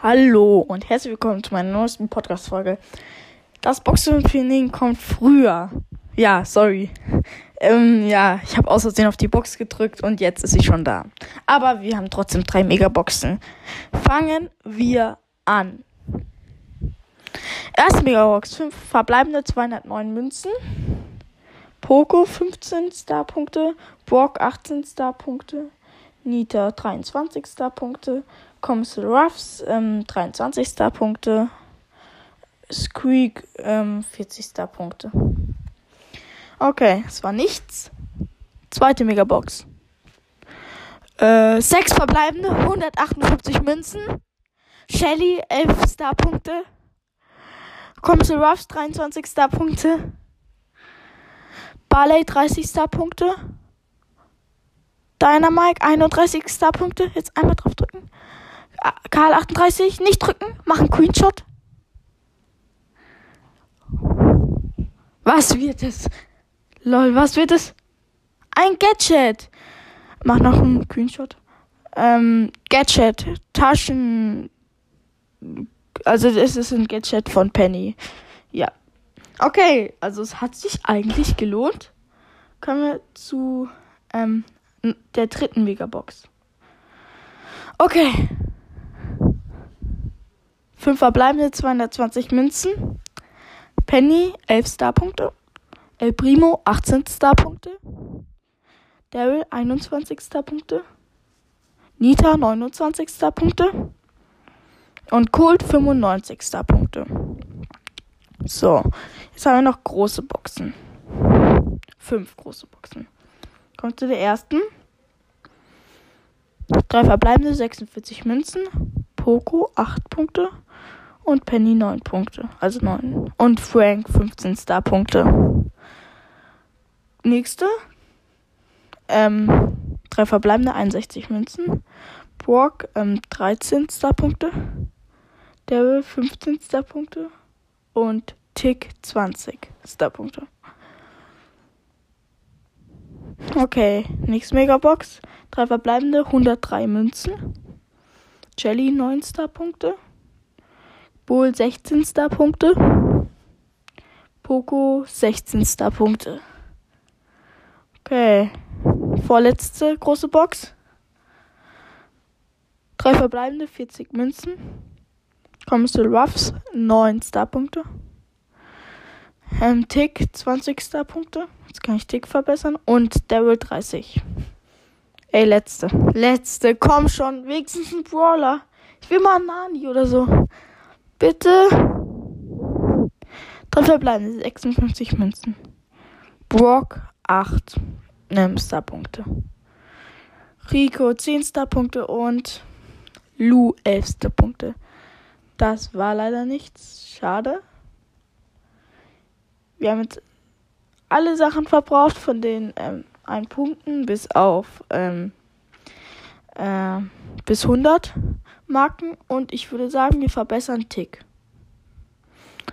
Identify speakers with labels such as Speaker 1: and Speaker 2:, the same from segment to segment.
Speaker 1: Hallo und herzlich willkommen zu meiner neuesten Podcast-Folge. Das Boxen-Training kommt früher. Ja, sorry. Ähm, ja, ich habe aus Versehen auf die Box gedrückt und jetzt ist sie schon da. Aber wir haben trotzdem drei Megaboxen. Fangen wir an. Erste Megabox, 5 verbleibende 209 Münzen. Poco 15 Star-Punkte. Brock 18 Star-Punkte. Nita 23 Star-Punkte. Comes Ruffs ähm, 23 Star-Punkte. Squeak ähm, 40 Star-Punkte. Okay, es war nichts. Zweite Megabox. Äh, sechs verbleibende, 158 Münzen. Shelly 11 Star-Punkte. Comes Ruffs 23 Star-Punkte. Barley 30 Star-Punkte. Dynamike 31 Star-Punkte. Jetzt einmal drauf drücken. Karl 38, nicht drücken, mach einen Screenshot. Was wird es? Lol, was wird es? Ein Gadget. Mach noch einen Screenshot. Ähm, Gadget, Taschen. Also es ist ein Gadget von Penny. Ja. Okay, also es hat sich eigentlich gelohnt. Kommen wir zu ähm, der dritten Megabox. Okay. 5 verbleibende 220 Münzen. Penny 11 Starpunkte. El Primo 18 Starpunkte. Daryl 21 Starpunkte. Nita 29 Starpunkte. Und Colt 95 Starpunkte. So, jetzt haben wir noch große Boxen. Fünf große Boxen. Kommt zu der ersten. Drei verbleibende 46 Münzen. Poco 8 Punkte und Penny 9 Punkte, also 9. Und Frank 15 Star-Punkte. Nächste. Ähm, drei verbleibende 61 Münzen. Brock ähm, 13 Star-Punkte. Daryl 15 Star-Punkte. Und Tick 20 Star-Punkte. Okay, nächste Megabox. Drei verbleibende 103 Münzen. Jelly 9 Star-Punkte. Bull 16 Star-Punkte. Poco 16 Star-Punkte. Okay. Vorletzte große Box. Drei verbleibende 40 Münzen. Commissar Ruffs 9 Star-Punkte. Ähm, Tick 20 Star-Punkte. Jetzt kann ich Tick verbessern. Und Daryl 30. Ey, letzte. Letzte. Komm schon. Wenigstens ein Brawler. Ich will mal einen Nani oder so. Bitte. Dann verbleiben 56 Münzen. Brock 8 ähm, Starpunkte. Rico 10 Starpunkte und Lu 11 Starpunkte. Das war leider nichts. Schade. Wir haben jetzt alle Sachen verbraucht von den ähm, 1 Punkten bis auf ähm, äh, bis 100 Marken und ich würde sagen, wir verbessern Tick.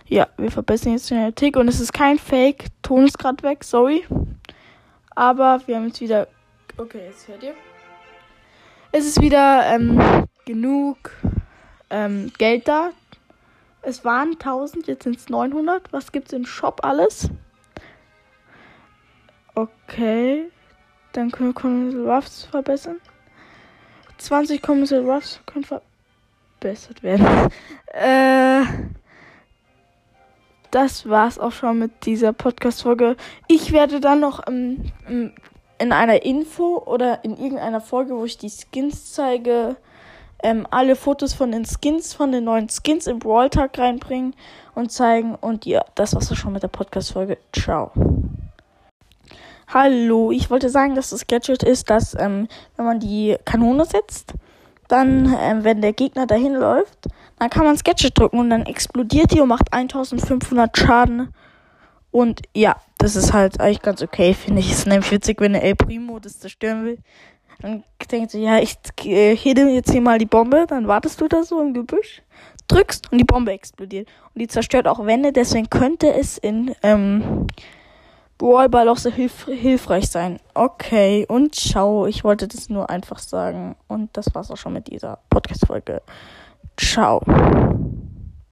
Speaker 1: Ja, wir verbessern jetzt den Tick und es ist kein Fake. Ton ist gerade weg, sorry. Aber wir haben jetzt wieder. Okay, jetzt hört ihr. Es ist wieder ähm, genug ähm, Geld da. Es waren 1000, jetzt sind es 900. Was gibt es im Shop alles? Okay. Dann können wir Commissar Ruffs verbessern. 20 Commissar Ruffs können verbessert werden. äh, das war's auch schon mit dieser Podcast-Folge. Ich werde dann noch ähm, in einer Info oder in irgendeiner Folge, wo ich die Skins zeige, ähm, alle Fotos von den Skins, von den neuen Skins im Brawl Tag reinbringen und zeigen. Und ja, das war's auch schon mit der Podcast-Folge. Ciao. Hallo, ich wollte sagen, dass das Gadget ist, dass ähm, wenn man die Kanone setzt, dann, ähm, wenn der Gegner dahin läuft, dann kann man Gadget drücken und dann explodiert die und macht 1500 Schaden. Und ja, das ist halt eigentlich ganz okay, finde ich. Es ist nämlich witzig, wenn der El Primo das zerstören will. Dann denkt sie, ja, ich äh, hede jetzt hier mal die Bombe, dann wartest du da so im Gebüsch, drückst und die Bombe explodiert. Und die zerstört auch Wände, deswegen könnte es in ähm, Brawlball auch sehr hilf hilfreich sein. Okay, und ciao. Ich wollte das nur einfach sagen. Und das war's auch schon mit dieser Podcast-Folge. Ciao.